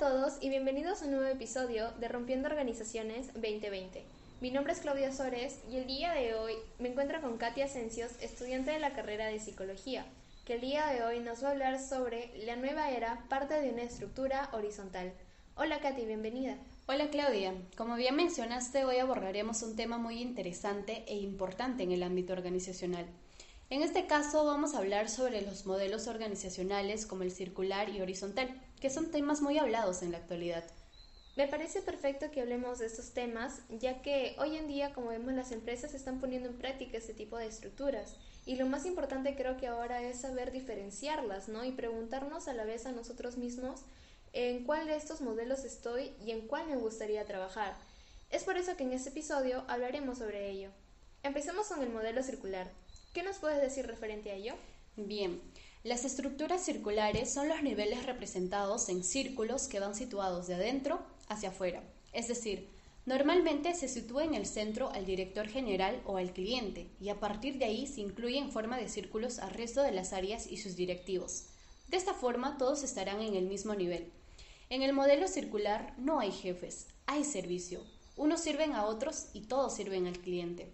todos y bienvenidos a un nuevo episodio de Rompiendo Organizaciones 2020. Mi nombre es Claudia Sores y el día de hoy me encuentro con Katia Ascensios, estudiante de la carrera de Psicología, que el día de hoy nos va a hablar sobre la nueva era, parte de una estructura horizontal. Hola Katy, bienvenida. Hola Claudia, como bien mencionaste, hoy abordaremos un tema muy interesante e importante en el ámbito organizacional. En este caso vamos a hablar sobre los modelos organizacionales como el circular y horizontal, que son temas muy hablados en la actualidad. Me parece perfecto que hablemos de estos temas, ya que hoy en día, como vemos, las empresas están poniendo en práctica este tipo de estructuras. Y lo más importante creo que ahora es saber diferenciarlas, ¿no? Y preguntarnos a la vez a nosotros mismos en cuál de estos modelos estoy y en cuál me gustaría trabajar. Es por eso que en este episodio hablaremos sobre ello. Empecemos con el modelo circular. ¿Qué nos puedes decir referente a ello? Bien, las estructuras circulares son los niveles representados en círculos que van situados de adentro hacia afuera. Es decir, normalmente se sitúa en el centro al director general o al cliente y a partir de ahí se incluye en forma de círculos al resto de las áreas y sus directivos. De esta forma todos estarán en el mismo nivel. En el modelo circular no hay jefes, hay servicio. Unos sirven a otros y todos sirven al cliente.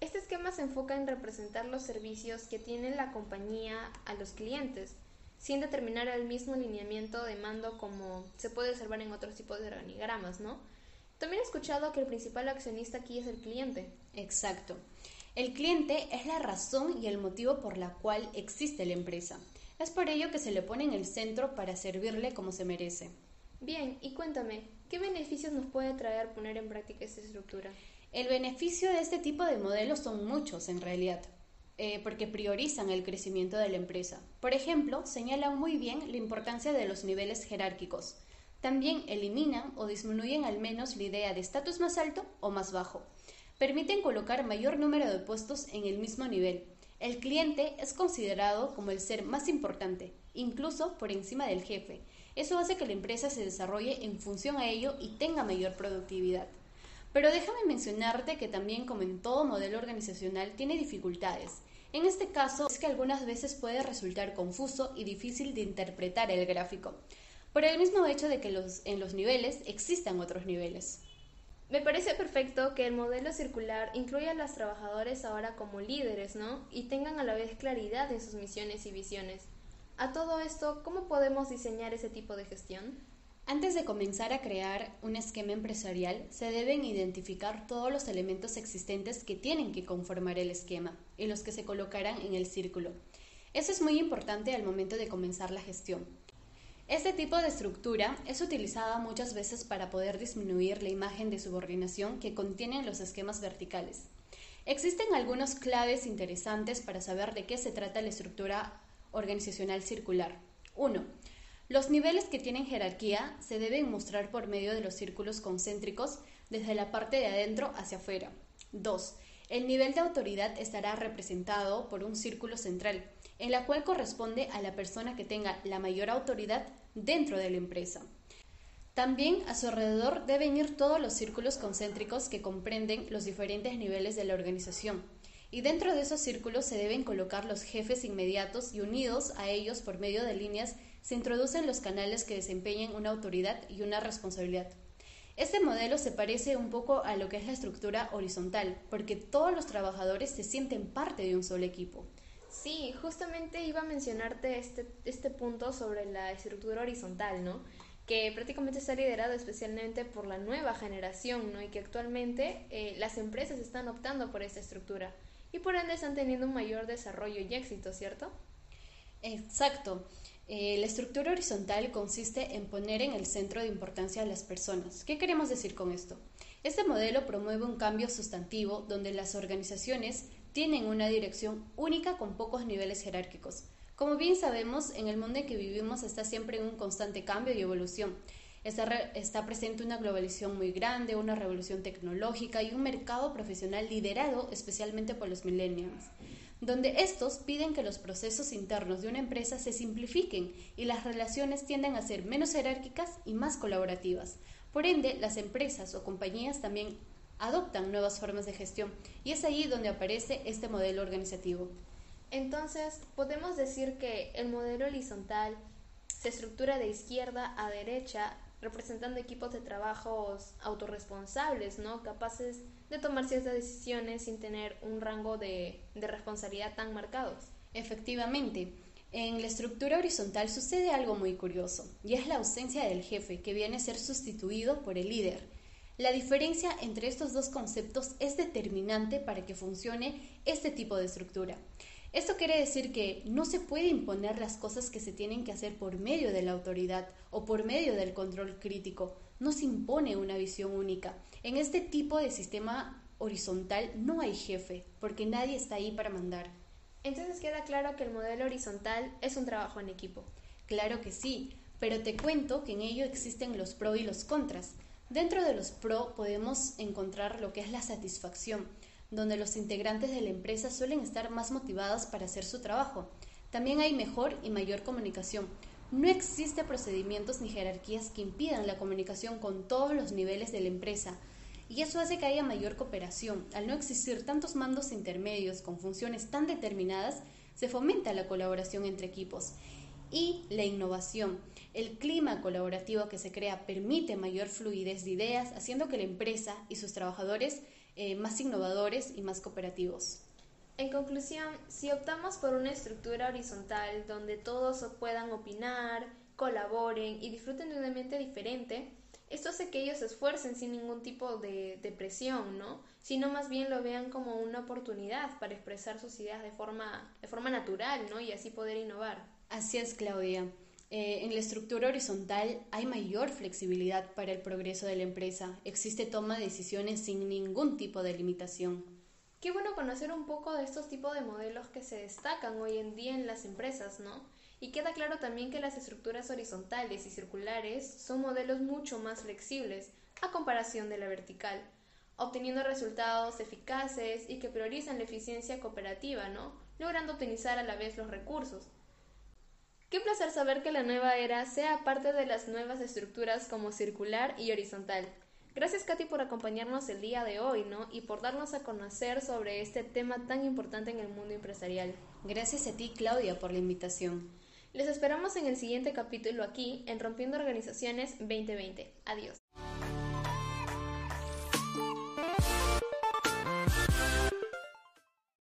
Este esquema se enfoca en representar los servicios que tiene la compañía a los clientes, sin determinar el mismo lineamiento de mando como se puede observar en otros tipos de organigramas, ¿no? También he escuchado que el principal accionista aquí es el cliente. Exacto. El cliente es la razón y el motivo por la cual existe la empresa. Es por ello que se le pone en el centro para servirle como se merece. Bien, y cuéntame, ¿qué beneficios nos puede traer poner en práctica esta estructura? El beneficio de este tipo de modelos son muchos en realidad, eh, porque priorizan el crecimiento de la empresa. Por ejemplo, señalan muy bien la importancia de los niveles jerárquicos. También eliminan o disminuyen al menos la idea de estatus más alto o más bajo. Permiten colocar mayor número de puestos en el mismo nivel, el cliente es considerado como el ser más importante, incluso por encima del jefe. Eso hace que la empresa se desarrolle en función a ello y tenga mayor productividad. Pero déjame mencionarte que también, como en todo modelo organizacional, tiene dificultades. En este caso, es que algunas veces puede resultar confuso y difícil de interpretar el gráfico, por el mismo hecho de que en los niveles existan otros niveles. Me parece perfecto que el modelo circular incluya a los trabajadores ahora como líderes, ¿no? Y tengan a la vez claridad en sus misiones y visiones. A todo esto, ¿cómo podemos diseñar ese tipo de gestión? Antes de comenzar a crear un esquema empresarial, se deben identificar todos los elementos existentes que tienen que conformar el esquema y los que se colocarán en el círculo. Eso es muy importante al momento de comenzar la gestión. Este tipo de estructura es utilizada muchas veces para poder disminuir la imagen de subordinación que contienen los esquemas verticales. Existen algunas claves interesantes para saber de qué se trata la estructura organizacional circular. 1. Los niveles que tienen jerarquía se deben mostrar por medio de los círculos concéntricos desde la parte de adentro hacia afuera. 2. El nivel de autoridad estará representado por un círculo central, en la cual corresponde a la persona que tenga la mayor autoridad dentro de la empresa. También a su alrededor deben ir todos los círculos concéntricos que comprenden los diferentes niveles de la organización, y dentro de esos círculos se deben colocar los jefes inmediatos y unidos a ellos por medio de líneas se introducen los canales que desempeñan una autoridad y una responsabilidad. Este modelo se parece un poco a lo que es la estructura horizontal, porque todos los trabajadores se sienten parte de un solo equipo. Sí, justamente iba a mencionarte este, este punto sobre la estructura horizontal, ¿no? que prácticamente está liderado especialmente por la nueva generación, ¿no? Y que actualmente eh, las empresas están optando por esta estructura y por ende están teniendo un mayor desarrollo y éxito, ¿cierto? Exacto. Eh, la estructura horizontal consiste en poner en el centro de importancia a las personas. ¿Qué queremos decir con esto? Este modelo promueve un cambio sustantivo donde las organizaciones tienen una dirección única con pocos niveles jerárquicos. Como bien sabemos, en el mundo en que vivimos está siempre en un constante cambio y evolución. Está, está, presente una globalización muy grande, una revolución tecnológica y un mercado profesional liderado especialmente por los millennials, donde estos piden que los procesos internos de una empresa se simplifiquen y las relaciones tienden a ser menos jerárquicas y más colaborativas. Por ende, las empresas o compañías también adoptan nuevas formas de gestión y es ahí donde aparece este modelo organizativo. Entonces, podemos decir que el modelo horizontal se estructura de izquierda a derecha, representando equipos de trabajos autorresponsables, ¿no? Capaces de tomar ciertas decisiones sin tener un rango de, responsabilidad tan marcados. Efectivamente, en la estructura horizontal sucede algo muy curioso, y es la ausencia del jefe, que viene a ser sustituido por el líder. La diferencia entre estos dos conceptos es determinante para que funcione este tipo de estructura. Esto quiere decir que no se puede imponer las cosas que se tienen que hacer por medio de la autoridad o por medio del control crítico. No se impone una visión única. En este tipo de sistema horizontal no hay jefe, porque nadie está ahí para mandar. Entonces queda claro que el modelo horizontal es un trabajo en equipo. Claro que sí, pero te cuento que en ello existen los pros y los contras. Dentro de los pro podemos encontrar lo que es la satisfacción, donde los integrantes de la empresa suelen estar más motivados para hacer su trabajo. También hay mejor y mayor comunicación. No existe procedimientos ni jerarquías que impidan la comunicación con todos los niveles de la empresa, y eso hace que haya mayor cooperación. Al no existir tantos mandos intermedios con funciones tan determinadas, se fomenta la colaboración entre equipos. Y la innovación. El clima colaborativo que se crea permite mayor fluidez de ideas, haciendo que la empresa y sus trabajadores eh, más innovadores y más cooperativos. En conclusión, si optamos por una estructura horizontal donde todos puedan opinar, colaboren y disfruten de un ambiente diferente, esto hace que ellos se esfuercen sin ningún tipo de, de, presión, ¿no? Sino más bien lo vean como una oportunidad para expresar sus ideas de forma, de forma natural, ¿no? Y así poder innovar. Así es, Claudia. Eh, en la estructura horizontal hay mayor flexibilidad para el progreso de la empresa. Existe toma de decisiones sin ningún tipo de limitación. Qué bueno conocer un poco de estos tipos de modelos que se destacan hoy en día en las empresas, ¿no? Y queda claro también que las estructuras horizontales y circulares son modelos mucho más flexibles a comparación de la vertical, obteniendo resultados eficaces y que priorizan la eficiencia cooperativa, ¿no? Logrando optimizar a la vez los recursos. Qué placer saber que la nueva era sea parte de las nuevas estructuras como circular y horizontal. Gracias Katy por acompañarnos el día de hoy, ¿no? Y por darnos a conocer sobre este tema tan importante en el mundo empresarial. Gracias a ti, Claudia, por la invitación. Les esperamos en el siguiente capítulo aquí en Rompiendo Organizaciones 2020. Adiós.